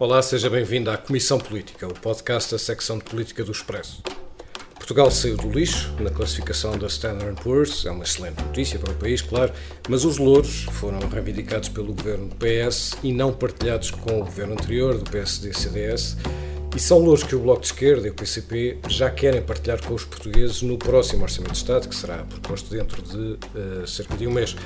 Olá, seja bem-vindo à Comissão Política, o podcast da secção de política do Expresso. Portugal saiu do lixo na classificação da Standard Poor's, é uma excelente notícia para o país, claro, mas os louros foram reivindicados pelo governo do PS e não partilhados com o governo anterior, do PSD-CDS, e são louros que o Bloco de Esquerda e o PCP já querem partilhar com os portugueses no próximo Orçamento de Estado, que será proposto dentro de uh, cerca de um mês.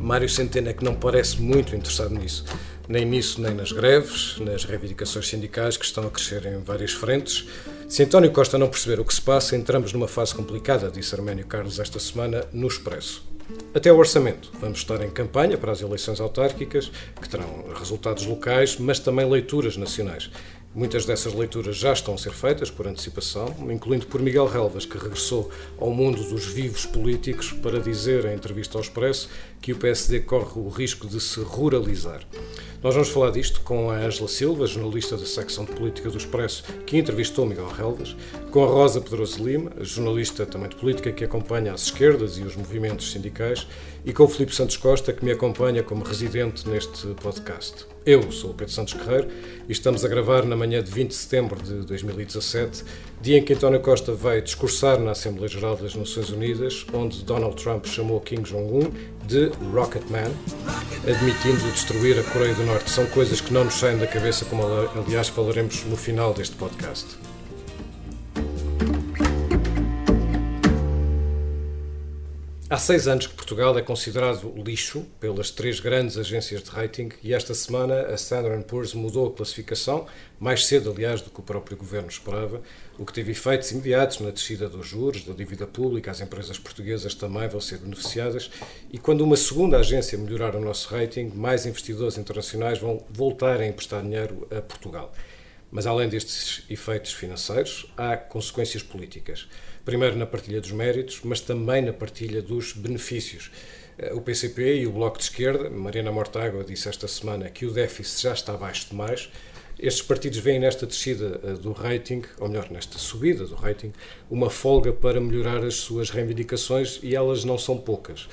Mário Centeno é que não parece muito interessado nisso nem nisso, nem nas greves, nas reivindicações sindicais que estão a crescer em várias frentes. Se António Costa não perceber o que se passa, entramos numa fase complicada, disse Arménio Carlos esta semana no Expresso. Até o orçamento. Vamos estar em campanha para as eleições autárquicas, que terão resultados locais, mas também leituras nacionais. Muitas dessas leituras já estão a ser feitas por antecipação, incluindo por Miguel Relvas, que regressou ao mundo dos vivos políticos para dizer em entrevista ao Expresso que o PSD corre o risco de se ruralizar. Nós vamos falar disto com a Ângela Silva, jornalista da secção de política do Expresso, que entrevistou Miguel Relvas, com a Rosa Pedroso Lima, jornalista também de política que acompanha as esquerdas e os movimentos sindicais, e com o Filipe Santos Costa, que me acompanha como residente neste podcast. Eu sou o Pedro Santos Guerreiro e estamos a gravar na manhã de 20 de setembro de 2017, dia em que António Costa vai discursar na Assembleia Geral das Nações Unidas, onde Donald Trump chamou Kim Jong-un de Rocket Man, admitindo destruir a Coreia do Norte. São coisas que não nos saem da cabeça, como aliás falaremos no final deste podcast. Há seis anos que Portugal é considerado lixo pelas três grandes agências de rating e esta semana a Standard Poor's mudou a classificação, mais cedo, aliás, do que o próprio governo esperava, o que teve efeitos imediatos na descida dos juros, da dívida pública, as empresas portuguesas também vão ser beneficiadas e quando uma segunda agência melhorar o nosso rating, mais investidores internacionais vão voltar a emprestar dinheiro a Portugal. Mas além destes efeitos financeiros, há consequências políticas. Primeiro na partilha dos méritos, mas também na partilha dos benefícios. Eh, o PCP e o Bloco de Esquerda, Mariana Mortágua disse esta semana que o déficit já está abaixo demais. Estes partidos veem nesta descida eh, do rating, ou melhor, nesta subida do rating, uma folga para melhorar as suas reivindicações e elas não são poucas.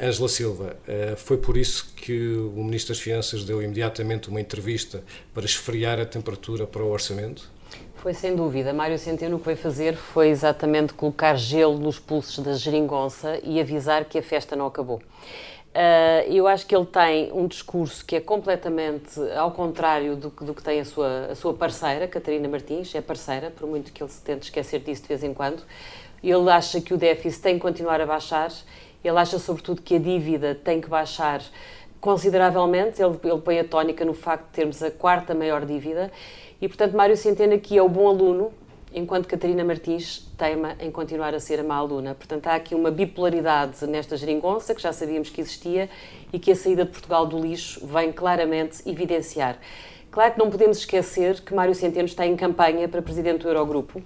Ângela uh, Silva, uh, foi por isso que o Ministro das Finanças deu imediatamente uma entrevista para esfriar a temperatura para o orçamento? Foi sem dúvida. Mário Centeno o que veio fazer foi exatamente colocar gelo nos pulsos da geringonça e avisar que a festa não acabou. Uh, eu acho que ele tem um discurso que é completamente ao contrário do, do que tem a sua, a sua parceira, Catarina Martins, é parceira, por muito que ele se tente esquecer disso de vez em quando. Ele acha que o déficit tem que continuar a baixar ele acha, sobretudo, que a dívida tem que baixar consideravelmente. Ele, ele põe a tónica no facto de termos a quarta maior dívida. E, portanto, Mário Centeno aqui é o bom aluno, enquanto Catarina Martins teima em continuar a ser a má aluna. Portanto, há aqui uma bipolaridade nesta geringonça, que já sabíamos que existia, e que a saída de Portugal do lixo vem claramente evidenciar. Claro que não podemos esquecer que Mário Centeno está em campanha para presidente do Eurogrupo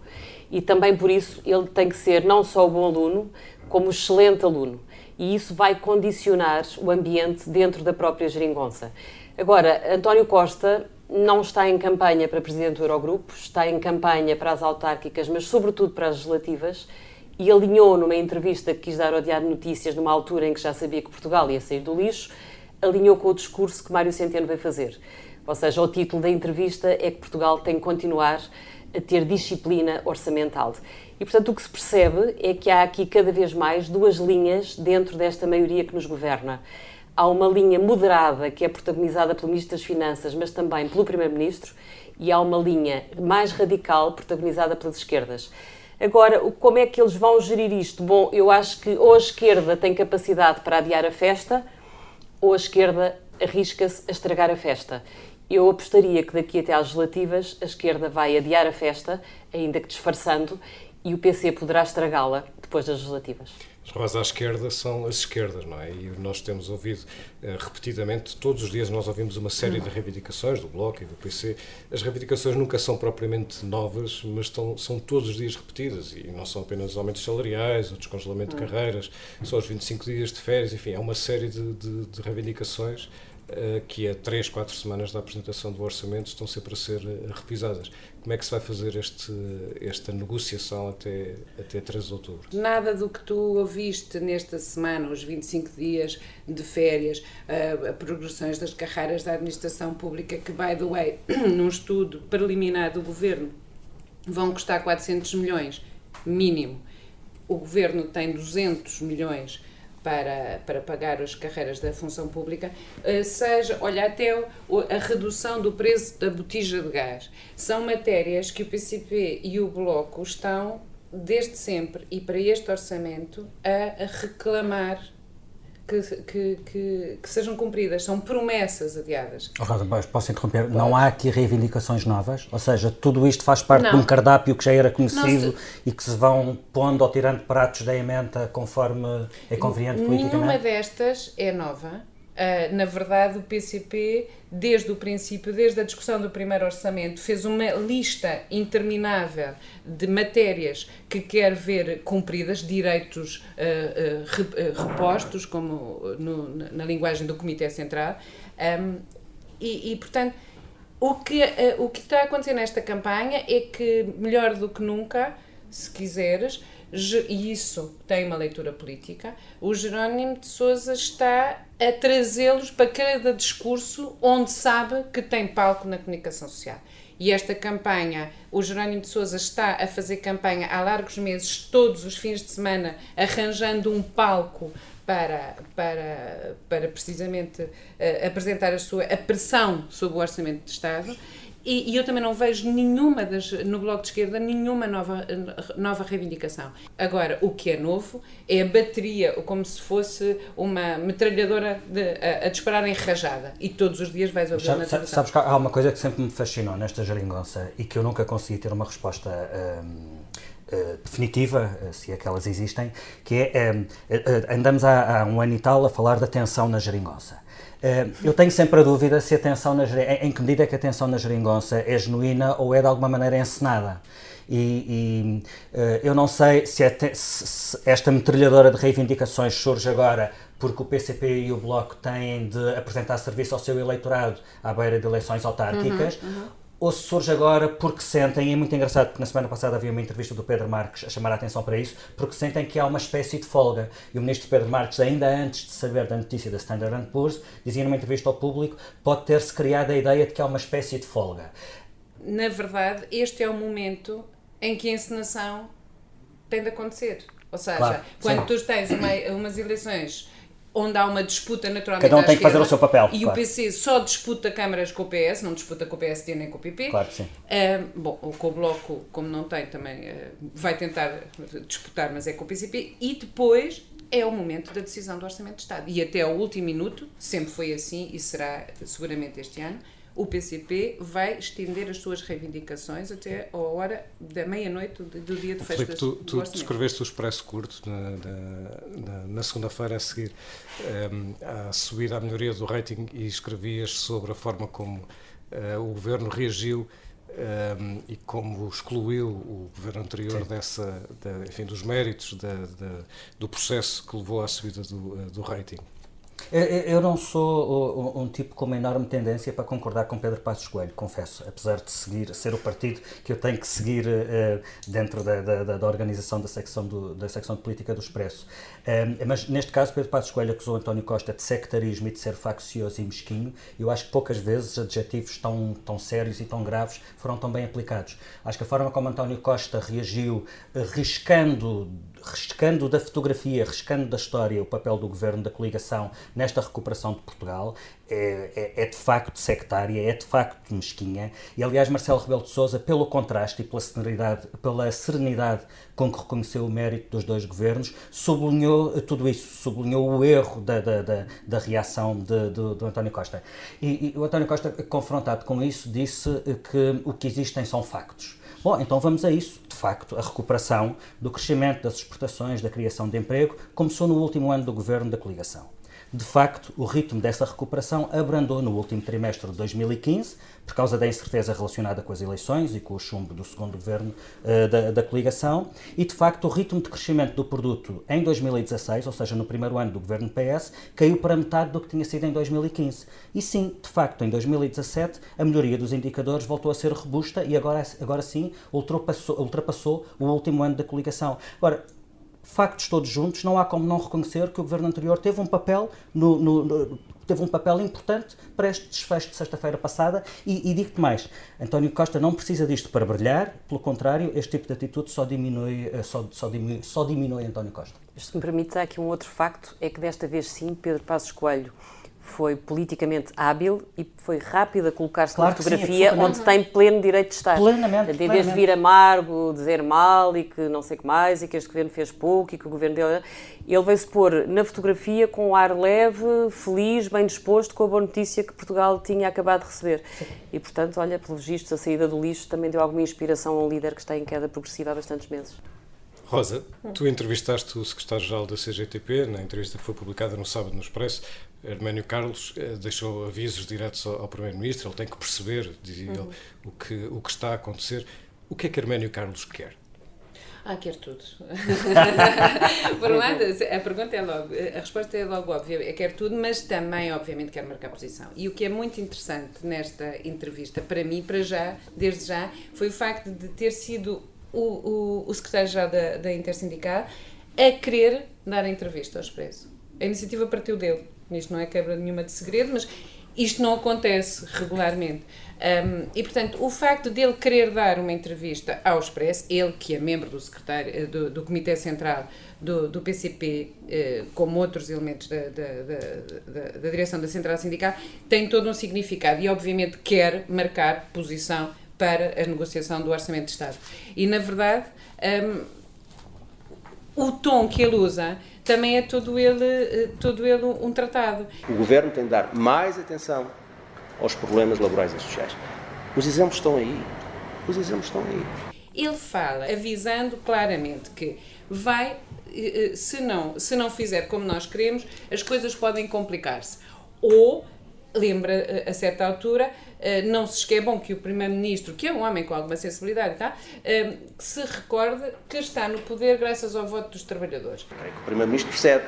e também por isso ele tem que ser não só o bom aluno, como excelente aluno. E isso vai condicionar o ambiente dentro da própria geringonça. Agora, António Costa não está em campanha para presidente do Eurogrupo, está em campanha para as autárquicas, mas sobretudo para as legislativas, e alinhou numa entrevista que quis dar ao Diário Notícias, numa altura em que já sabia que Portugal ia sair do lixo, alinhou com o discurso que Mário Centeno vai fazer. Ou seja, o título da entrevista é que Portugal tem que continuar a ter disciplina orçamental. E, portanto, o que se percebe é que há aqui cada vez mais duas linhas dentro desta maioria que nos governa. Há uma linha moderada que é protagonizada pelo Ministro das Finanças, mas também pelo Primeiro-Ministro, e há uma linha mais radical protagonizada pelas esquerdas. Agora, como é que eles vão gerir isto? Bom, eu acho que ou a esquerda tem capacidade para adiar a festa, ou a esquerda arrisca-se a estragar a festa. Eu apostaria que daqui até às legislativas a esquerda vai adiar a festa, ainda que disfarçando, e o PC poderá estragá-la depois das legislativas. As vozes à esquerda são as esquerdas, não é? E nós temos ouvido uh, repetidamente, todos os dias nós ouvimos uma série de reivindicações do Bloco e do PC. As reivindicações nunca são propriamente novas, mas estão, são todos os dias repetidas e não são apenas aumentos salariais, o descongelamento de carreiras, só os 25 dias de férias, enfim, há uma série de, de, de reivindicações eh, que a 3, 4 semanas da apresentação do orçamento estão sempre a ser eh, revisadas. Como é que se vai fazer este, esta negociação até, até 13 de outubro? Nada do que tu ouviste nesta semana, os 25 dias de férias, uh, progressões das carreiras da administração pública, que, by the way, num estudo preliminar do governo, vão custar 400 milhões, mínimo. O governo tem 200 milhões para, para pagar as carreiras da função pública, eh, seja, olha, até a redução do preço da botija de gás. São matérias que o PCP e o Bloco estão, desde sempre, e para este orçamento, a reclamar que, que, que, que, sejam cumpridas, são promessas adiadas. Oh, Rosa, posso interromper? Pode. Não há aqui reivindicações novas? Ou seja, tudo isto faz parte não. de um cardápio que já era conhecido se... e que se vão pondo ou tirando pratos da emenda conforme é conveniente politicamente? Nenhuma destas é nova Uh, na verdade, o PCP, desde o princípio, desde a discussão do primeiro orçamento, fez uma lista interminável de matérias que quer ver cumpridas, direitos uh, uh, repostos, como no, na linguagem do Comitê Central. Um, e, e, portanto, o que, o que está a acontecer nesta campanha é que, melhor do que nunca, se quiseres, e isso tem uma leitura política, o Jerónimo de Souza está a trazê-los para cada discurso onde sabe que tem palco na comunicação social. E esta campanha, o Jerónimo de Souza está a fazer campanha há largos meses, todos os fins de semana, arranjando um palco para, para, para precisamente uh, apresentar a sua a pressão sobre o orçamento de Estado e, e, eu também não vejo nenhuma das, no Bloco de Esquerda, nenhuma nova, nova reivindicação. Agora, o que é novo é a bateria, como se fosse uma metralhadora de, a, a, disparar em rajada. E todos os dias vais ouvir na televisão. Sabes que há uma coisa que sempre me fascinou nesta geringonça e que eu nunca consegui ter uma resposta. Hum, Uh, definitiva, uh, se aquelas existem, que é, uh, andamos há, há, um ano e tal a falar da tensão na geringonça. Eh, eu tenho sempre a dúvida se a tensão na, em que medida é que a tensão na geringonça é genuína ou é de alguma maneira encenada. E, e uh, eu não sei se, é se, esta metralhadora de reivindicações surge agora porque o PCP e o Bloco têm de apresentar serviço ao seu eleitorado à beira de eleições autárquicas, uhum, uhum ou se surge agora porque sentem, e é muito engraçado porque na semana passada havia uma entrevista do Pedro Marques a chamar a atenção para isso, porque sentem que há uma espécie de folga. E o ministro Pedro Marques, ainda antes de saber da notícia da Standard Poor's, dizia numa entrevista ao público, pode ter-se criado a ideia de que há uma espécie de folga. Na verdade, este é o momento em que a encenação tem de acontecer. Ou seja, claro, quando sim. tu tens uma, umas eleições onde há uma disputa naturalmente Cada um tem que fazer o seu papel. E claro. o PC só disputa câmaras com o PS, não disputa com o PSD nem com o PP. Claro que sim. Bom, com o Bloco, como não tem, também uh, vai tentar disputar, mas é com o PCP. E depois é o momento da decisão do Orçamento de Estado. E até ao último minuto, sempre foi assim e será seguramente este ano, o PCP vai estender as suas reivindicações até a hora da meia-noite do dia de festa. Filipe, tu, tu descreveste o expresso curto na, na, na segunda-feira a seguir um, a subir à melhoria do rating e escrevias sobre a forma como uh, o governo reagiu um, e como excluiu o governo anterior Sim. dessa, da, enfim, dos méritos da, da, do processo que levou à subida do, do rating. Eu não sou um tipo com uma enorme tendência para concordar com Pedro Passos Coelho, confesso, apesar de seguir, ser o partido que eu tenho que seguir uh, dentro da, da, da, organização da secção, do, da secção de política do Expresso. Um, mas neste caso, Pedro Passos Coelho acusou António Costa de sectarismo e de ser faccioso e mesquinho. Eu acho que poucas vezes adjetivos tão, tão sérios e tão graves foram tão bem aplicados. Acho que a forma como António Costa reagiu, riscando riscando da fotografia, riscando da história o papel do governo da coligação nesta recuperação de Portugal, é, é, é, de facto sectária, é de facto mesquinha. E aliás, Marcelo Rebelo de Sousa, pelo contraste e pela serenidade, pela serenidade com que reconheceu o mérito dos dois governos, sublinhou tudo isso, sublinhou o erro da, da, da, da reação de, de, do António Costa. E, e o António Costa, confrontado com isso, disse que o que existem são factos. Bom, então vamos a isso. De facto, a recuperação do crescimento das exportações, da criação de emprego, começou no último ano do governo da coligação. De facto, o ritmo dessa recuperação abrandou no último trimestre de 2015, por causa da incerteza relacionada com as eleições e com o chumbo do segundo governo uh, da, da, coligação, e de facto o ritmo de crescimento do produto em 2016, ou seja, no primeiro ano do governo PS, caiu para metade do que tinha sido em 2015. E sim, de facto, em 2017 a melhoria dos indicadores voltou a ser robusta e agora, agora sim ultrapassou, ultrapassou o último ano da coligação. Agora, factos todos juntos, não há como não reconhecer que o governo anterior teve um papel no, no, no teve um papel importante para este desfecho de sexta-feira passada e, e digo-te mais, António Costa não precisa disto para brilhar, pelo contrário, este tipo de atitude só diminui, eh, só, só diminui, só diminui António Costa. Se me permite, há aqui um outro facto, é que desta vez sim, Pedro Passos Coelho foi politicamente hábil e foi rápido a colocar-se claro na fotografia sim, onde tem pleno direito de estar. Plenamente. Em vez de vir amargo, dizer mal e que não sei o que mais e que este governo fez pouco e que o governo dele. Ele veio-se pôr na fotografia com um ar leve, feliz, bem disposto com a boa notícia que Portugal tinha acabado de receber. E portanto, olha, pelos vistos, a saída do lixo também deu alguma inspiração a um líder que está em queda progressiva há bastantes meses. Rosa, tu entrevistaste o secretário-geral da CGTP na entrevista que foi publicada no sábado no Expresso. Herménio Carlos eh, deixou avisos diretos ao, Primeiro-Ministro, ele tem que perceber, dizia uhum. ele, o que, o que está a acontecer. O que é que Herménio Carlos quer? Ah, quer tudo. Por um lado, a pergunta é logo, a resposta é logo óbvia, quer tudo, mas também, obviamente, quer marcar posição. E o que é muito interessante nesta entrevista, para mim, para já, desde já, foi o facto de ter sido o, o, o secretário-geral da, da Intersindical a querer dar a entrevista ao Expresso. A iniciativa partiu dele. Isto não é quebra nenhuma de segredo, mas isto não acontece regularmente. Um, e, portanto, o facto dele querer dar uma entrevista ao Expresso, ele que é membro do, secretário, eh, do, do Comitê Central do, do PCP, eh, como outros elementos da, da, da, da, direção da Central Sindical, tem todo um significado e, obviamente, quer marcar posição para a negociação do Orçamento de Estado. E, na verdade, um, o tom que ele usa também é todo ele, eh, todo ele um tratado. O governo tem de dar mais atenção aos problemas laborais e sociais. Os exemplos estão aí. Os exemplos estão aí. Ele fala avisando claramente que vai, eh, eh, se não, se não fizer como nós queremos, as coisas podem complicar-se. Ou lembra a certa altura, não se esquece, bom que o Primeiro-Ministro, que é um homem com alguma sensibilidade, tá? que se recorde que está no poder graças ao voto dos trabalhadores. O Primeiro-Ministro percebe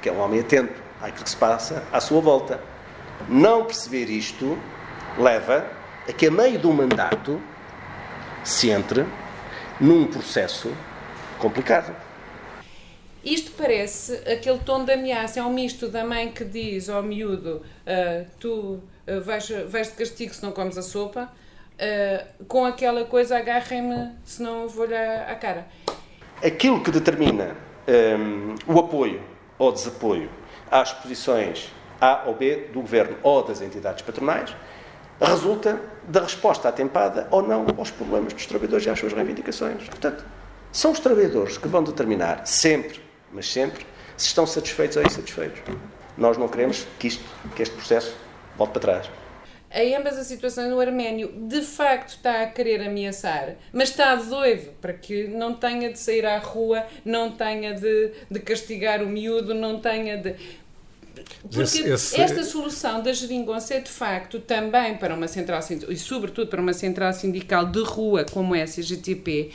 que é um homem atento àquilo que se passa à sua volta. Não perceber isto leva a que, a meio do mandato, se entre num processo complicado. Isto parece aquele tom de ameaça, é um misto da mãe que diz ao miúdo: uh, Tu uh, vais, vais de castigo se não comes a sopa, uh, com aquela coisa: agarrem-me se não vou-lhe à, cara. Aquilo que determina um, o apoio ou desapoio às posições a ou B do governo ou das entidades patronais, resulta da resposta atempada ou não aos problemas dos trabalhadores e às suas reivindicações. Portanto, são os trabalhadores que vão determinar sempre, mas sempre, se estão satisfeitos ou insatisfeitos. Nós não queremos que isto, que este processo volte para trás. Em ambas as situações, o arménio de facto está a querer ameaçar, mas está doido para que não tenha de sair à rua, não tenha de, de castigar o miúdo, não tenha de. Porque esse, esse... esta solução da geringonça é de facto também para uma central sindical, e sobretudo para uma central sindical de rua como a CGTP,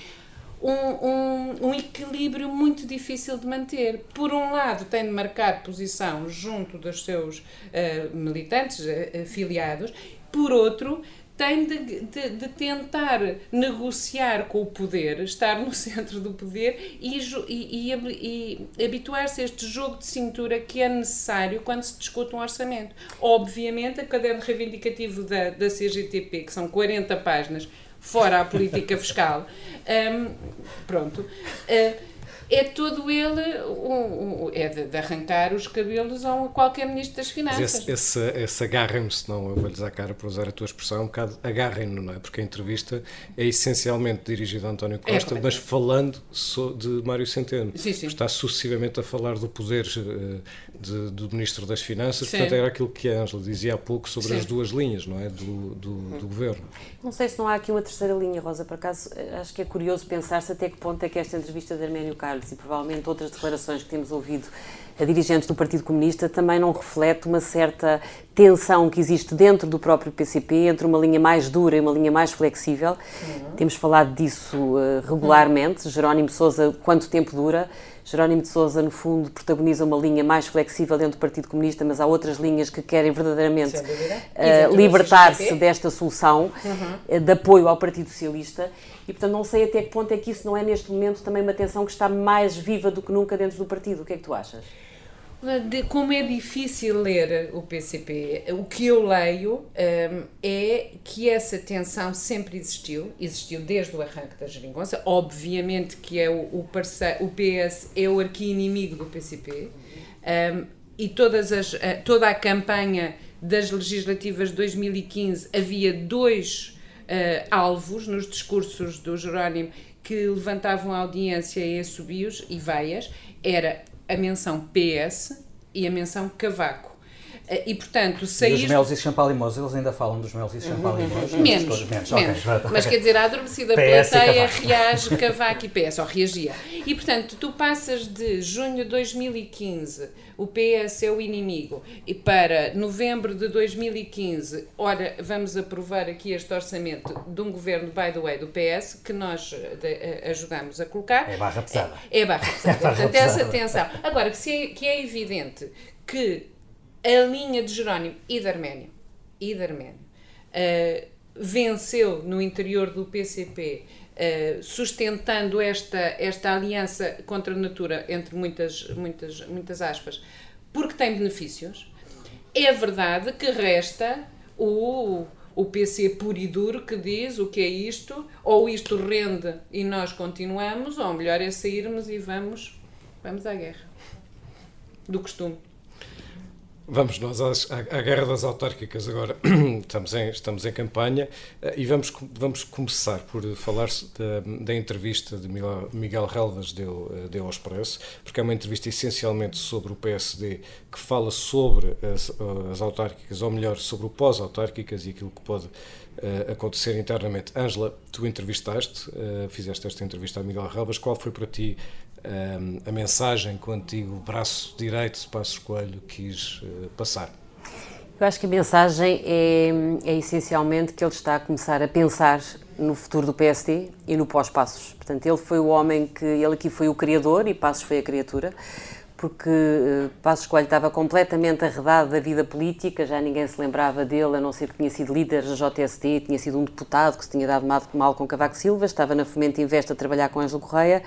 um, um, um, equilíbrio muito difícil de manter. Por um lado, tem de marcar posição junto dos seus uh, militantes uh, afiliados, por outro, tem de, de, de, tentar negociar com o poder, estar no centro do poder e, e, e, e habituar-se a este jogo de cintura que é necessário quando se discute um orçamento. Obviamente, a caderno reivindicativo da, da CGTP, que são 40 páginas, fora a política fiscal, um, pronto. Uh, é todo ele um, um, é de, de, arrancar os cabelos a qualquer ministro das Finanças. Esse, esse, esse agarrem-me, senão eu vou-lhes à cara para usar a tua expressão, é um bocado agarrem-no, não é? Porque a entrevista é essencialmente dirigida a António é, Costa, é, mas falando de Mário Centeno. Sim, sim. Está sucessivamente a falar do poder eh, de, do Ministro das Finanças, sim. portanto era aquilo que a Ângela dizia há pouco sobre sim. as duas linhas, não é? Do, do, do, Governo. Não sei se não há aqui uma terceira linha, Rosa, por acaso eh, acho que é curioso pensar-se até que ponto é que esta entrevista de Arménio Carlos e provavelmente outras declarações que temos ouvido a dirigentes do Partido Comunista também não reflete uma certa tensão que existe dentro do próprio PCP entre uma linha mais dura e uma linha mais flexível. Uhum. Temos falado disso uh, regularmente. Jerónimo Sousa, quanto tempo dura? Jerónimo de Sousa, no fundo, protagoniza uma linha mais flexível dentro do Partido Comunista, mas há outras linhas que querem verdadeiramente uh, libertar-se desta solução uhum. uh, de apoio ao Partido Socialista. E, portanto, não sei até que ponto é que isso não é, neste momento, também uma tensão que está mais viva do que nunca dentro do partido. O que é que tu achas? De, como é difícil ler o PCP, o que eu leio um, é que essa tensão sempre existiu, existiu desde o arranque da geringonça, obviamente que é o, o, o PS é o arqui-inimigo do PCP, um, e todas as, toda a campanha das legislativas de 2015 havia dois uh, alvos nos discursos do Jerónimo que levantavam a audiência e assobios e veias, era a menção PS e a menção Cavaco. Eh, e, portanto, sair... E os melos e champalimós, eles ainda falam dos melos e champalimós? Menos, menos. menos. Okay. Mas quer dizer, a adormecida plateia reage Cavaco e PS, ou reagia. E, portanto, tu passas de junho de 2015, o PS é o inimigo, e para novembro de 2015, ora, vamos aprovar aqui este orçamento de um governo, by the way, do PS, que nós de, eh, ajudamos a colocar. É barra pesada. É, é barra pesada. É barra portanto, pesada. essa tensão. Agora, que, se é, que é evidente que a linha de Jerónimo e de Arménio, e de Arménio uh, venceu no interior do PCP, uh, eh, sustentando esta, esta aliança contra a natura, entre muitas, muitas, muitas aspas, porque tem benefícios. É verdade que resta o, o PC puro e duro que diz o que é isto, ou isto rende e nós continuamos, ou melhor é sairmos e vamos, vamos à guerra. Do costume. Vamos nós às, à, à, guerra das autárquicas agora. estamos, em, estamos em campanha eh, e vamos, vamos começar por falar da, da entrevista de Miguel, Relvas deu, eh, deu ao Expresso, porque é uma entrevista essencialmente sobre o PSD que fala sobre as, as autárquicas, ou melhor, sobre o pós-autárquicas e aquilo que pode uh, acontecer internamente. Ângela, tu entrevistaste, uh, fizeste esta entrevista a Miguel Relvas. Qual foi para ti a mensagem que o antigo braço direito de Passos Coelho quis uh, passar? Eu acho que a mensagem é, é, essencialmente que ele está a começar a pensar no futuro do PSD e no pós-Passos. Portanto, ele foi o homem que, ele aqui foi o criador e Passos foi a criatura, porque uh, Passos Coelho estava completamente arredado da vida política, já ninguém se lembrava dele, a não ser que tinha sido líder da JST, tinha sido um deputado que se tinha dado mal, mal com Cavaco Silva, estava na Fomento Invest a trabalhar com Ângelo Correia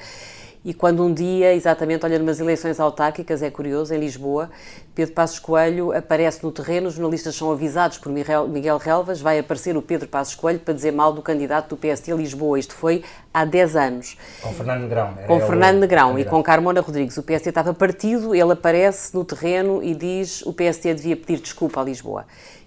e quando um dia, exatamente, olha, numas eleições autárquicas, é curioso, em Lisboa, Pedro Passos Coelho aparece no terreno, os jornalistas são avisados por Miguel Relvas, vai aparecer o Pedro Passos Coelho para dizer mal do candidato do PSD a Lisboa. Isto foi há 10 anos. Com Fernando Negrão. Com Fernando Negrão e com Carmona Rodrigues. O PSD estava partido, ele aparece no terreno e diz o PSD devia pedir desculpa a Lisboa.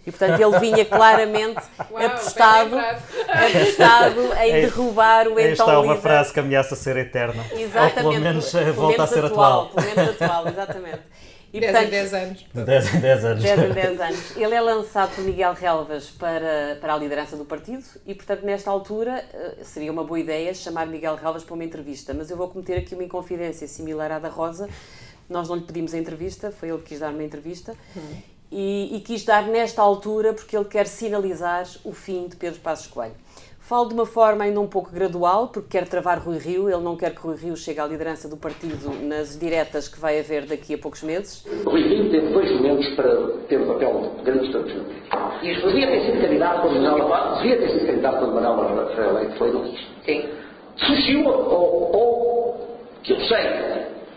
E, portanto, ele vinha claramente Uau, apostado, apostado em derrubar o então Esta é uma líder. frase que ameaça ser eterna. Exatamente. Ou pelo menos pelo volta menos a ser atual. atual. Pelo menos atual, exatamente. E, 10 portanto, em 10 anos. 10 em 10 anos. 10 em 10 anos. Ele é lançado por Miguel Relvas para, para a liderança do partido e, portanto, nesta altura eh, seria uma boa ideia chamar Miguel Relvas para uma entrevista. Mas eu vou cometer aqui uma inconfidência similar à da Rosa. Nós não lhe pedimos a entrevista, foi ele que quis dar uma entrevista. Hum e, e, quis dar nesta altura porque ele quer sinalizar o fim de Pedro Passos Coelho. Falo de uma forma ainda um pouco gradual, porque quer travar Rui Rio, ele não quer que Rui Rio chegue à liderança do partido nas diretas que vai haver daqui a poucos meses. Rui Rio teve dois momentos para ter um papel de grande estratégia. E devia ter sido candidato quando Manuel devia ter sido candidato quando Manuel foi eleito, foi no Sim. Surgiu, ou, ou, que eu sei,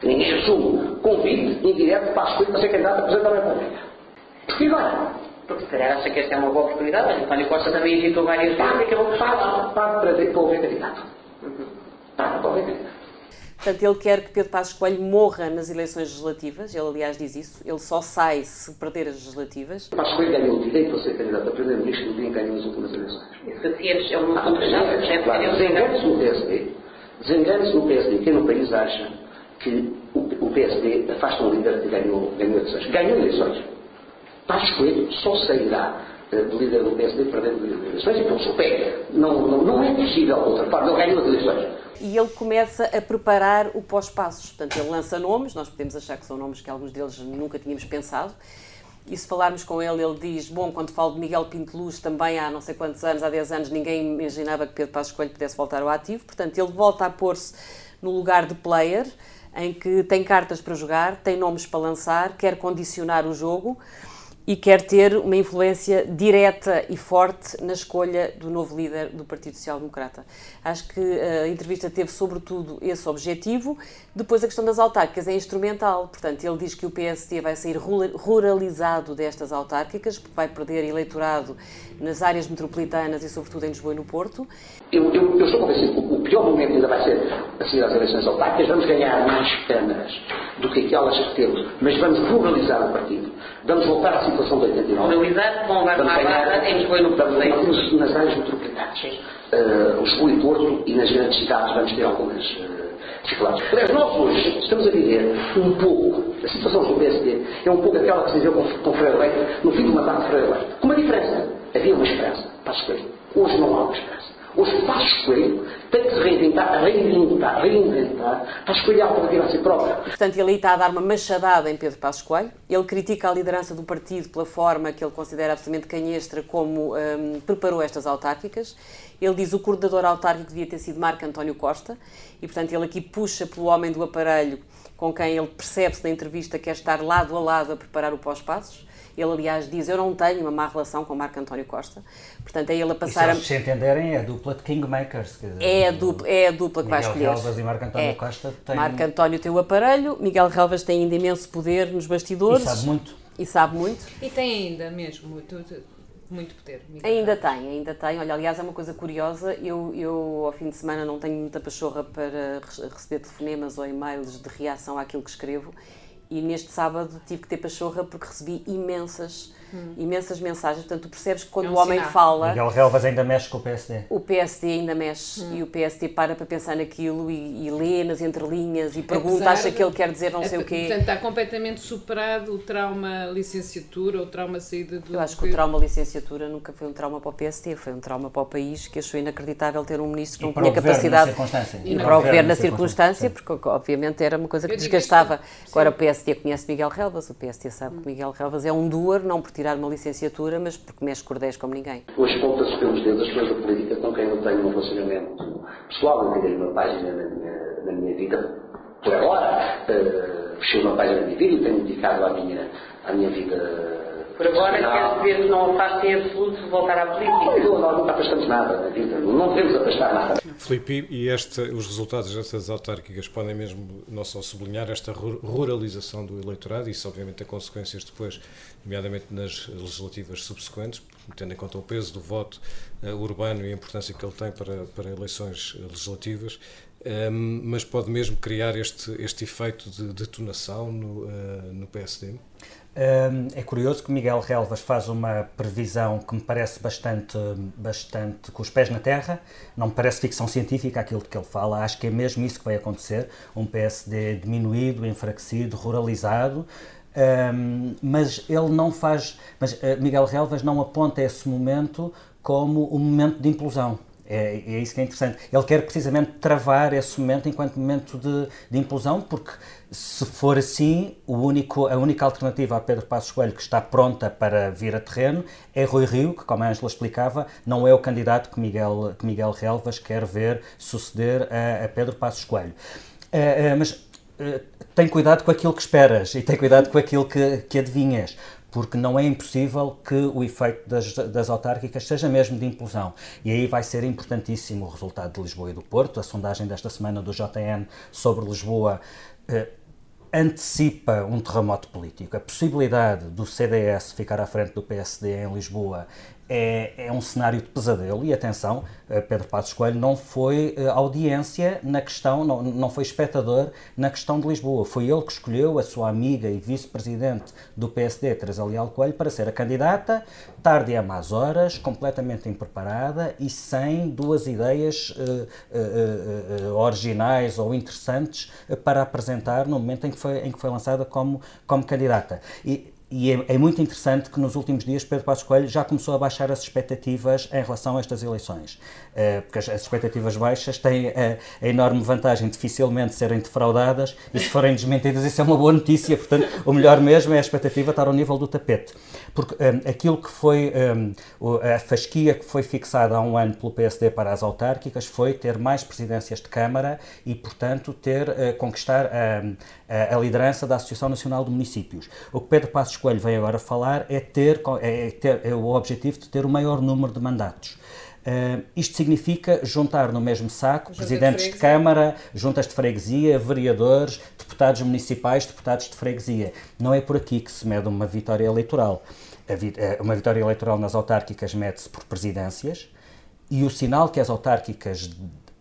que ninguém assume, convite indireto para ser candidato a Presidente da República. Porque vai. Porque se calhar acha que esta é uma boa oportunidade. António Costa também hesitou várias vezes e acabou por falar. Pago para ver para ouvir candidato. Pago para ouvir candidato. Portanto, ele quer que Pedro Passos Coelho morra nas eleições legislativas, ele aliás diz isso, ele só sai se perder as legislativas. Passos Coelho ganhou o direito a ser candidato a Primeiro-Ministro no dia em que ganhou as últimas eleições. Isso é um ponto-chave. Desengane-se no PSD, desengane-se no PSD, que no país acha que o PSD afasta um líder que ganhou, ganhou eleições. Ganhou eleições. Passos Coelho só sairá de líder do PSD perdendo eleições e pelo seu pé. Não, não, não é possível outra forma. Ele ganhou as eleições. E ele começa a preparar o pós-passos. Portanto, ele lança nomes, nós podemos achar que são nomes que alguns deles nunca tínhamos pensado. E se falarmos com ele, ele diz: Bom, quando falo de Miguel Pinto Luz, também há não sei quantos anos, há 10 anos, ninguém imaginava que Pedro Passos Coelho pudesse voltar ao ativo. Portanto, ele volta a pôr-se no lugar de player, em que tem cartas para jogar, tem nomes para lançar, quer condicionar o jogo e quer ter uma influência direta e forte na escolha do novo líder do Partido Social Democrata. Acho que a entrevista teve, sobretudo, esse objetivo. Depois, a questão das autárquicas é instrumental. Portanto, ele diz que o PSD vai sair ruralizado destas autárquicas, porque vai perder eleitorado nas áreas metropolitanas e, sobretudo, em Lisboa e no Porto. Eu, eu, eu convencido que o pior momento ainda vai ser a seguir às eleições autárquicas. Vamos ganhar mais câmaras do que aquelas que temos, mas vamos ruralizar o partido. Vamos voltar à situação de 89. Ruralizar com a Armada em Lisboa e no Porto. Vamos, nas áreas metropolitanas. Uh, Lisboa e Porto e nas grandes cidades vamos ter algumas uh, dificuldades. Aliás, nós hoje estamos a viver um pouco, a situação do PSD é um pouco aquela que se viveu com, com Freire Leite, no fim do mandato de Freire Leite. Com uma diferença. Havia uma esperança para a escolha. Hoje não há uma esperança. Passos Coelho tem que se reinventar, reinventar, reinventar para escolher a alternativa a si próprio. Portanto, ele aí está a dar uma machadada em Pedro Passos Coelho. Ele critica a liderança do partido pela forma que ele considera absolutamente canhestra como um, preparou estas autárquicas. Ele diz que o coordenador autárquico devia ter sido Marco António Costa e, portanto, ele aqui puxa pelo homem do aparelho com quem ele percebe-se na entrevista quer estar lado a lado a preparar o pós-passos. Ele, aliás, diz: Eu não tenho uma má relação com Marco António Costa. Portanto, é ele a passar. E se, a... se entenderem, é a dupla de Kingmakers. Dizer, é, a dupla, é a dupla que Miguel vai escolher. Miguel Relvas e Marco António é. Costa têm. Marco António tem o aparelho, Miguel Relvas tem ainda imenso poder nos bastidores. E sabe muito. E sabe muito. E tem ainda mesmo muito, muito poder. Miguel. Ainda tem, ainda tem. Olha, aliás, é uma coisa curiosa. Eu, eu, ao fim de semana, não tenho muita pachorra para receber telefonemas ou e-mails de reação àquilo que escrevo. E neste sábado tive que ter pachorra porque recebi imensas hum. imensas mensagens. Portanto, tu percebes que quando é um o homem sinal. fala. Miguel Relvas ainda mexe com o PSD. O PSD ainda mexe hum. e o PSD para para pensar naquilo e, e lê nas entrelinhas e pergunta, Apesar acha que ele quer dizer não sei é, o quê. Portanto, está completamente superado o trauma licenciatura, o trauma saída do. Eu acho que o trauma licenciatura nunca foi um trauma para o PSD, foi um trauma para o país que achou inacreditável ter um ministro que não tinha capacidade. E, e para o governo na circunstância, porque obviamente era uma coisa que desgastava. Agora o PSD conhece Miguel Relvas, o PSD sabe hum. que Miguel Relvas é um doer, não por tirar uma licenciatura, mas porque mexe cordéis como ninguém. Hoje conta-se pelos dedos as coisas da política com quem eu tenho um relacionamento pessoal, não criei uma página na minha, na minha vida por agora, uh, fechei uma página na minha vida e tenho dedicado à minha, à minha vida por agora, quer dizer que não afasta em absoluto voltar à política? Não, nós nunca afastamos nada na vida, não devemos afastar nada. Filipe, e este, os resultados destas autárquicas podem mesmo não só sublinhar esta ruralização do eleitorado, isso obviamente tem consequências depois, nomeadamente nas legislativas subsequentes, tendo em conta o peso do voto uh, urbano e a importância que ele tem para, para eleições legislativas, um, mas pode mesmo criar este, este efeito de detonação no, uh, no PSD? É curioso que Miguel Relvas faz uma previsão que me parece bastante, bastante com os pés na terra, não me parece ficção científica aquilo que ele fala, acho que é mesmo isso que vai acontecer, um PSD diminuído, enfraquecido, ruralizado, um, mas ele não faz, mas uh, Miguel Relvas não aponta esse momento como o momento de implosão. É, é, isso que é interessante. Ele quer precisamente travar esse momento enquanto momento de, de implosão, porque se for assim, único, a única alternativa a Pedro Passos Coelho que está pronta para vir a terreno é Rui Rio, que, como a Ângela explicava, não é o candidato que Miguel, que Miguel Relvas quer ver suceder a, a Pedro Passos Coelho. Uh, uh, mas uh, tem cuidado com aquilo que esperas e tem cuidado com aquilo que, que adivinhas, porque não é impossível que o efeito das, das autárquicas seja mesmo de implosão. E aí vai ser importantíssimo o resultado de Lisboa e do Porto. A sondagem desta semana do JN sobre Lisboa antecipa um terremoto político. A possibilidade do CDS ficar à frente do PSD em Lisboa é, é, um cenário de pesadelo e atenção, eh, Pedro Passos Coelho não foi eh, audiência na questão, não, não foi espectador na questão de Lisboa. Foi ele que escolheu a sua amiga e vice-presidente do PSD, Teresa Leal Coelho, para ser a candidata, tarde e a más horas, completamente impreparada e sem duas ideias uh, originais ou interessantes para apresentar no momento em que foi, em que foi lançada como, como candidata. E, e é, é, muito interessante que nos últimos dias Pedro Passos Coelho já começou a baixar as expectativas em relação a estas eleições. Uh, porque as, as, expectativas baixas têm a, a, enorme vantagem de dificilmente serem defraudadas e se forem desmentidas isso é uma boa notícia. Portanto, o melhor mesmo é a expectativa estar ao nível do tapete. Porque um, aquilo que foi um, a fasquia que foi fixada há um ano pelo PSD para as autárquicas foi ter mais presidências de Câmara e, portanto, ter uh, conquistar a, a liderança da Associação Nacional de Municípios. O que Pedro Passos Coelho vem agora falar é ter, é ter é o objetivo de ter o maior número de mandatos. Uh, isto significa juntar no mesmo saco Junta presidentes de, de, Câmara, juntas de freguesia, vereadores, deputados municipais, deputados de freguesia. Não é por aqui que se mede uma vitória eleitoral. Vi eh, uma vitória eleitoral nas autárquicas mede-se por presidências e o sinal que as autárquicas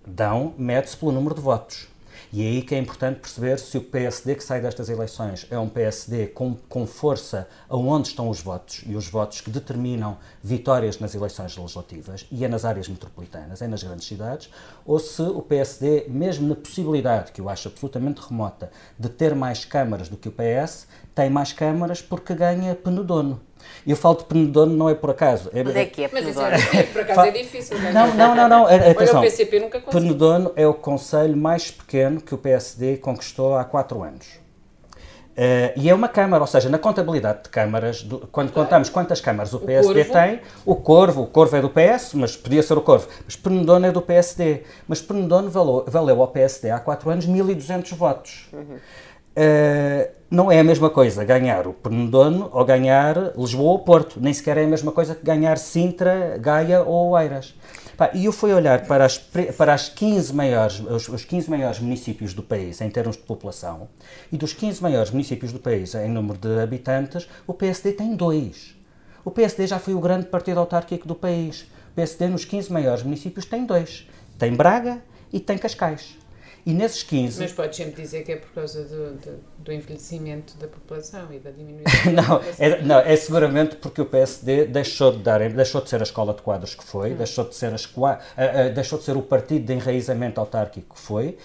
dão mede-se pelo número de votos. E é aí que é importante perceber se o PSD que sai destas eleições é um PSD com, com força aonde estão os votos, e os votos que determinam vitórias nas eleições legislativas, e é nas áreas metropolitanas, é nas grandes cidades, ou se o PSD, mesmo na possibilidade, que eu acho absolutamente remota, de ter mais câmaras do que o PS, tem mais câmaras porque ganha penedono. E eu falo de Penedono não é por acaso. É, Onde é que é Penedono? Mas isso é, por acaso é difícil. Não, não, não. não, não. Atenção, o PCP nunca conseguiu. Penedono é o conselho mais pequeno que o PSD conquistou há quatro anos. Uh, e é uma Câmara, ou seja, na contabilidade de câmaras, do, quando claro. contamos quantas câmaras o PSD o tem, o Corvo, o Corvo é do PS, mas podia ser o Corvo, mas Penedono é do PSD. Mas Penedono valeu, valeu ao PSD há quatro anos 1.200 votos. Uhum. Uh, não é a mesma coisa ganhar o Penedono ou ganhar Lisboa ou Porto. Nem sequer é a mesma coisa que ganhar Sintra, Gaia ou Oeiras. E eu fui olhar para, as, para as 15 maiores, os, os 15 maiores municípios do país em termos de população, e dos 15 maiores municípios do país em número de habitantes, o PSD tem dois. O PSD já foi o grande partido autárquico do país. O PSD nos 15 maiores municípios tem dois. Tem Braga e tem Cascais. E nesses 15. Mas podes sempre dizer que é por causa do, do, do envelhecimento da população e da diminuição não, da é, não, é seguramente porque o PSD deixou de, dar, deixou de ser a escola de quadros que foi, hum. deixou, de ser as, deixou de ser o partido de enraizamento autárquico que foi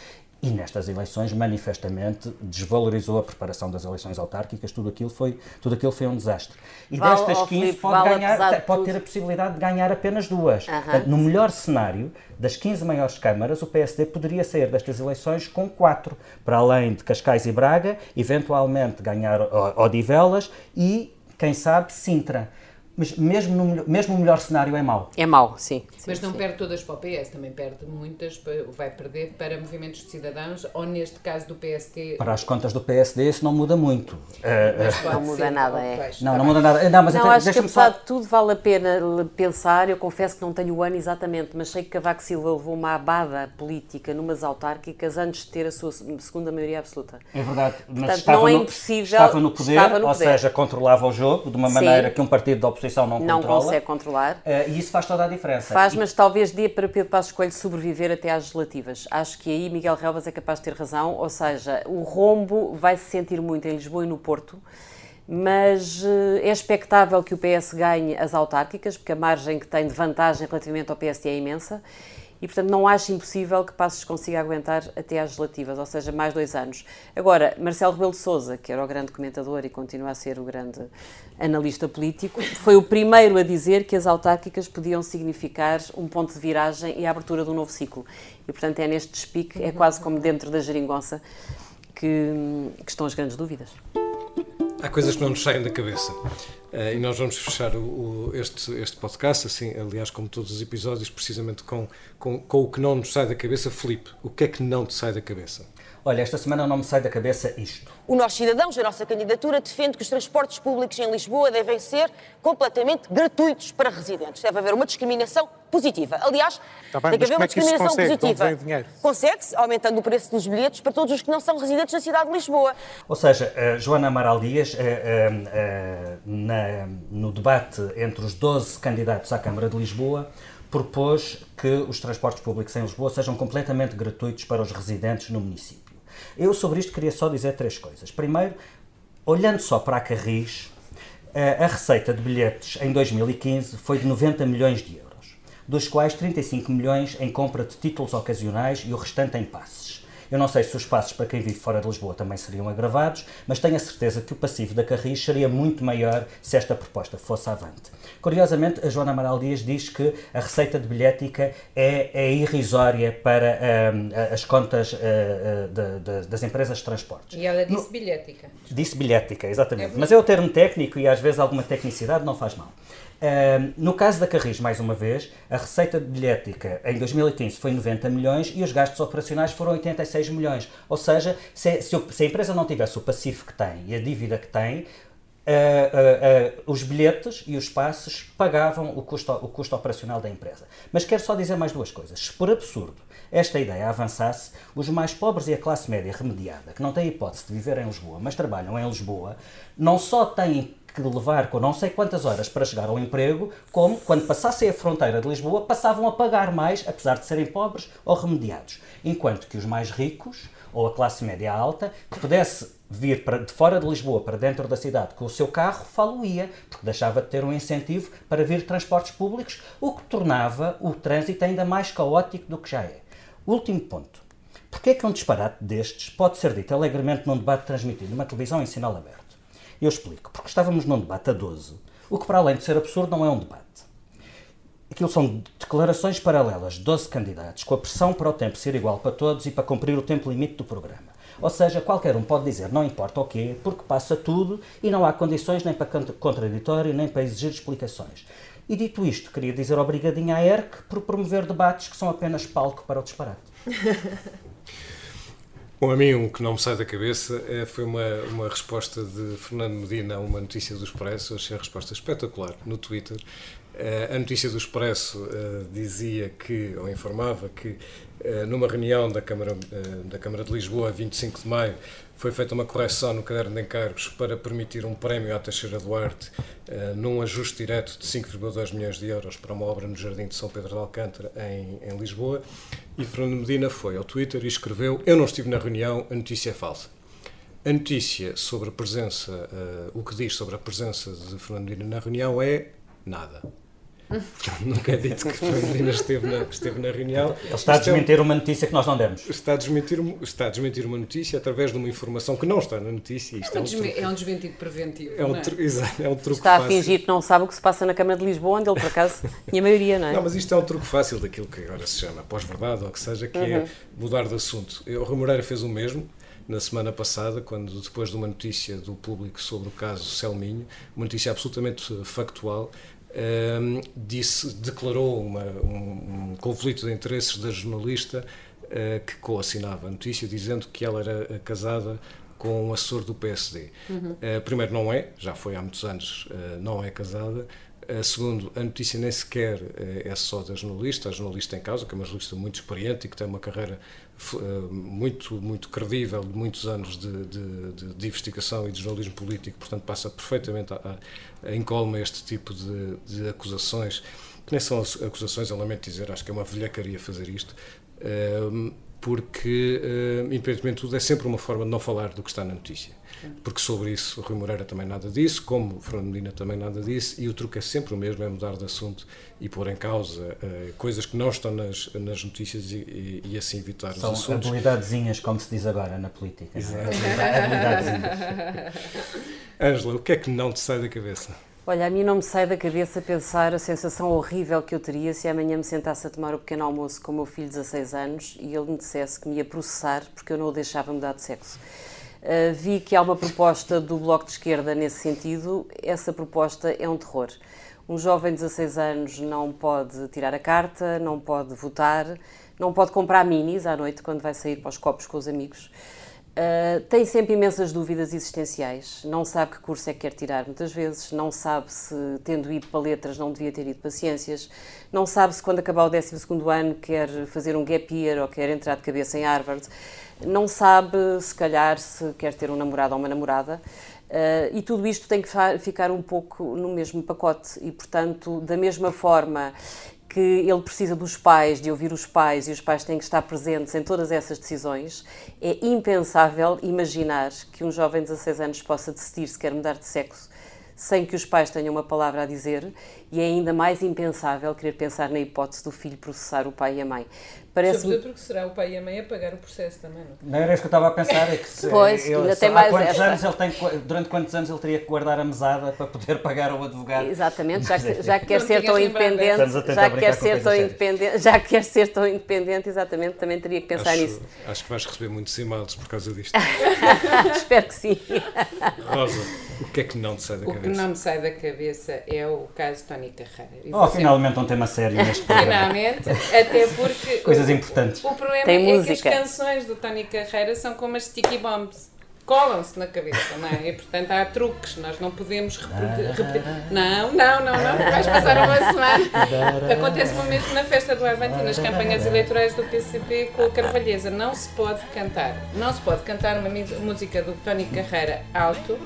e nestas eleições manifestamente desvalorizou a preparação das eleições autárquicas, tudo aquilo foi, tudo aquilo foi um desastre. E vale, destas 15 Filipe, pode, vale ganhar, pode ter a possibilidade de ganhar apenas duas. Portanto, no melhor cenário, das 15 maiores câmaras, o PSD poderia sair destas eleições com quatro, para além de Cascais e Braga, eventualmente ganhar Odivelas e, quem sabe, Sintra mas mesmo, no, mesmo o melhor cenário é mau. É mau, sim. sim mas não sim. perde todas para o PS, também perde muitas, vai perder para movimentos de cidadãos, ou neste caso do PSD. Para as contas do PSD isso não muda muito. Uh, não muda nada, é. Não, não muda nada. Não, mas não, até, acho que apesar só... de tudo vale a pena pensar, eu confesso que não tenho o ano exatamente, mas sei que Cavaco Silva levou uma abada política numas autárquicas antes de ter a sua segunda maioria absoluta. É verdade, mas Portanto, estava, não é impossível, estava no poder, estava no poder. ou seja, controlava o jogo de uma maneira que um partido da oposição oposição não, não controla. consegue controlar. Uh, e isso faz toda a diferença. Faz, e... mas talvez dê para Pedro Passos Coelho sobreviver até às legislativas. Acho que aí Miguel Relvas é capaz de ter razão, ou seja, o rombo vai se sentir muito em Lisboa e no Porto, mas uh, é expectável que o PS ganhe as autárquicas, porque a margem que tem de vantagem relativamente ao PSD é imensa e, portanto, não acho impossível que Passos consiga aguentar até às legislativas, ou seja, mais dois anos. Agora, Marcelo Rebelo de Sousa, que era o grande comentador e continua a ser o grande analista político, foi o primeiro a dizer que as autárquicas podiam significar um ponto de viragem e a abertura de um novo ciclo. E, portanto, é neste despique, é quase como dentro da geringonça, que, que estão as grandes dúvidas. Há coisas que não nos saem da cabeça. Uh, e nós vamos fechar o, o, este, este podcast, assim, aliás, como todos os episódios, precisamente com, com, com o que não nos sai da cabeça. Felipe, o que é que não te sai da cabeça? Olha, esta semana não me sai da cabeça isto. O Nós Cidadãos, a nossa candidatura, defende que os transportes públicos em Lisboa devem ser completamente gratuitos para residentes. Deve haver uma discriminação positiva. Aliás, tá bem, tem que haver uma é discriminação consegue? positiva. Consegue-se aumentando o preço dos bilhetes para todos os que não são residentes da cidade de Lisboa. Ou seja, uh, Joana Amaral Dias, uh, uh, na, no debate entre os 12 candidatos à Câmara de Lisboa, propôs que os transportes públicos em Lisboa sejam completamente gratuitos para os residentes no município. Eu sobre isto queria só dizer três coisas. Primeiro, olhando só para a Carris, a receita de bilhetes em 2015 foi de 90 milhões de euros, dos quais 35 milhões em compra de títulos ocasionais e o restante em passes. Eu não sei se os passos para quem vive fora de Lisboa também seriam agravados, mas tenho a certeza que o passivo da Carris seria muito maior se esta proposta fosse avante. Curiosamente, a Joana Amaral Dias diz que a receita de bilhética é, é irrisória para uh, as contas uh, de, de, das empresas de transportes. E ela disse no, bilhética. Disse bilhética, exatamente. É mas é o termo técnico e às vezes alguma tecnicidade não faz mal. No caso da Carris, mais uma vez, a receita bilhética em 2015 foi 90 milhões e os gastos operacionais foram 86 milhões. Ou seja, se, se, se a empresa não tivesse o passivo que tem e a dívida que tem, Uh, uh, uh, os bilhetes e os passos pagavam o custo, o custo operacional da empresa. Mas quero só dizer mais duas coisas. Se por absurdo esta ideia avançasse, os mais pobres e a classe média remediada, que não têm hipótese de viver em Lisboa, mas trabalham em Lisboa, não só têm que levar com não sei quantas horas para chegar ao emprego, como, quando passassem a fronteira de Lisboa, passavam a pagar mais, apesar de serem pobres ou remediados. Enquanto que os mais ricos, ou a classe média alta, que pudesse vir para, de fora de Lisboa para dentro da cidade com o seu carro, falo-ia, porque deixava de ter um incentivo para vir transportes públicos, o que tornava o trânsito ainda mais caótico do que já é. Último ponto. Porquê é que um disparate destes pode ser dito alegremente num debate transmitido numa televisão em sinal aberto? Eu explico. Porque estávamos num debate a 12, o que para além de ser absurdo não é um debate. Aquilo são declarações paralelas de 12 candidatos, com a pressão para o tempo ser igual para todos e para cumprir o tempo limite do programa. Ou seja, qualquer um pode dizer não importa o quê, porque passa tudo e não há condições nem para contraditório nem para exigir explicações. E dito isto, queria dizer obrigadinha à ERC por promover debates que são apenas palco para o disparate. Bom, a mim, um que não me sai da cabeça é, foi uma, uma resposta de Fernando Medina a uma notícia do Expresso. Achei a resposta espetacular no Twitter. Uh, a notícia do Expresso uh, dizia que, ou informava que, numa reunião da Câmara, da Câmara de Lisboa, 25 de maio, foi feita uma correção no caderno de encargos para permitir um prémio à Teixeira Duarte num ajuste direto de 5,2 milhões de euros para uma obra no Jardim de São Pedro de Alcântara, em, em Lisboa. E Fernando Medina foi ao Twitter e escreveu: Eu não estive na reunião, a notícia é falsa. A notícia sobre a presença, uh, o que diz sobre a presença de Fernando Medina na reunião é nada. Nunca é dito que Fernandina esteve na, esteve na reunião. Ele está a é desmentir uma notícia que nós não demos. Está a, desmentir, está a desmentir uma notícia através de uma informação que não está na notícia. Isto é, um, é, um, é um desmentido preventivo. É um, é? Exato, é um truque Está fácil. a fingir que não sabe o que se passa na Câmara de Lisboa, onde ele, por acaso, tinha maioria, não é? Não, mas isto é um truque fácil daquilo que agora se chama pós-verdade, ou que seja, que é uhum. é mudar de assunto. O Rui Moreira fez o mesmo na semana passada, quando depois de uma notícia do público sobre o caso Selminho, uma notícia absolutamente factual, um, disse, declarou uma, um, um, conflito de interesses da jornalista uh, que coassinava a notícia, dizendo que ela era casada com um assessor do PSD. Uhum. Uh, primeiro, não é, já foi há muitos anos, uh, não é casada. Segundo, a notícia nem sequer é só da jornalista, a jornalista em causa, que é uma jornalista muito experiente e que tem uma carreira muito, muito credível de muitos anos de, de, de, de investigação e de jornalismo político, portanto passa perfeitamente a, a incolma este tipo de, de acusações, que nem são acusações, eu lamento dizer, acho que é uma velhacaria fazer isto, porque, independentemente de tudo, é sempre uma forma de não falar do que está na notícia porque sobre isso o Rui Moreira também nada disse, como o Fernando Medina também nada disse, e o truque é sempre o mesmo, é mudar de assunto e pôr em causa uh, coisas que não estão nas, nas notícias e, e, e assim evitar São os assuntos. São habilidadezinhas, como se diz agora na política. É? Ângela, o que é que não te sai da cabeça? Olha, a mim não me sai da cabeça pensar a sensação horrível que eu teria se amanhã me sentasse a tomar o pequeno almoço com o meu filho de 16 anos e ele me dissesse que me ia processar porque eu não o deixava mudar de sexo. Uh, vi que há uma proposta do Bloco de Esquerda nesse sentido. Essa proposta é um terror. Um jovem de 16 anos não pode tirar a carta, não pode votar, não pode comprar minis à noite quando vai sair para os copos com os amigos. Uh, tem sempre imensas dúvidas existenciais, não sabe que curso é que quer tirar muitas vezes, não sabe se, tendo ido para letras, não devia ter ido para ciências, não sabe se quando acabar o 12 ano quer fazer um gap year ou quer entrar de cabeça em Harvard não sabe, se calhar, se quer ter um namorado ou uma namorada. Uh, e tudo isto tem que ficar um pouco no mesmo pacote e, portanto, da mesma forma que ele precisa dos pais, de ouvir os pais e os pais têm que estar presentes em todas essas decisões, é impensável imaginar que um jovem de 16 anos possa decidir se quer mudar de sexo sem que os pais tenham uma palavra a dizer, e é ainda mais impensável querer pensar na hipótese do filho processar o pai e a mãe. Parece Sobretudo porque será o pai e a mãe a pagar o processo também, não? Não era isso que eu estava a pensar, é que se, pois, eu, ainda tem mais quantos essa. anos ele tem, durante quantos anos ele teria que guardar a mesada para poder pagar ao advogado? Exatamente, já que, já que quer ser tão independente, já que quer ser tão independente, já que quer ser tão independente, exatamente, também teria que pensar acho, nisso. Acho que vais receber muitos e-mails por causa disto. Espero que sim. Rosa, o que é que não te sai da o cabeça? O que não me sai da cabeça é o caso Tony Carreira. Oh, finalmente um tema sério neste programa. Finalmente, até porque... Coisas importantes. O, problema Tem é música. que as canções do Tony Carreira são como as sticky bombs. Colam-se na cabeça, não é? E portanto há truques, nós não podemos repetir. Não, não, não, não, vais passar uma semana. Acontece o mesmo na festa do Avante e nas campanhas eleitorais do PCP com a Carvalheza. Não se pode cantar, não se pode cantar uma música do Tony Carreira alto,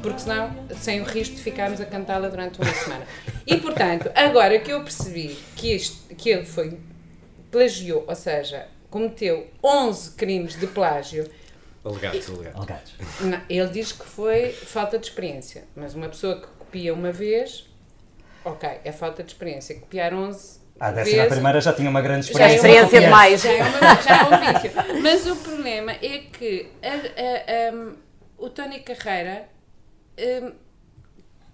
porque senão, sem o risco de ficarmos a cantá-la durante uma semana. E portanto, agora que eu percebi que, este, que ele foi, plagiou, ou seja, cometeu 11 crimes de plágio. Alegados, alegados. Ele diz que foi falta de experiência, mas uma pessoa que copia uma vez, ok, é falta de experiência. Copiar 11 ah, deve ser a primeira já tinha uma grande já experiência. experiência demais. Já é, uma, já é um vício. Mas o problema é que a, a, a, o Tony Carreira, um,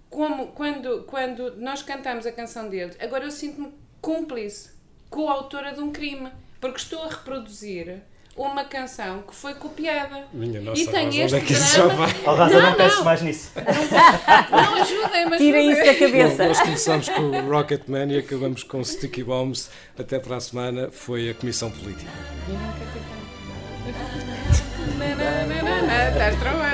como, quando, quando nós cantamos a canção dele, agora eu sinto-me cúmplice, coautora de um crime, porque estou a reproduzir uma canção que foi copiada. Minha nossa, e tem este onde é que isso drama... já vai? Oh, Rosa, não, não penses mais nisso. Não, ajudem-me, Tirem isso da cabeça. Bom, nós começamos com o Rocketman e acabamos com Sticky Bombs. Até para a semana foi a Comissão Política. Estás tramado.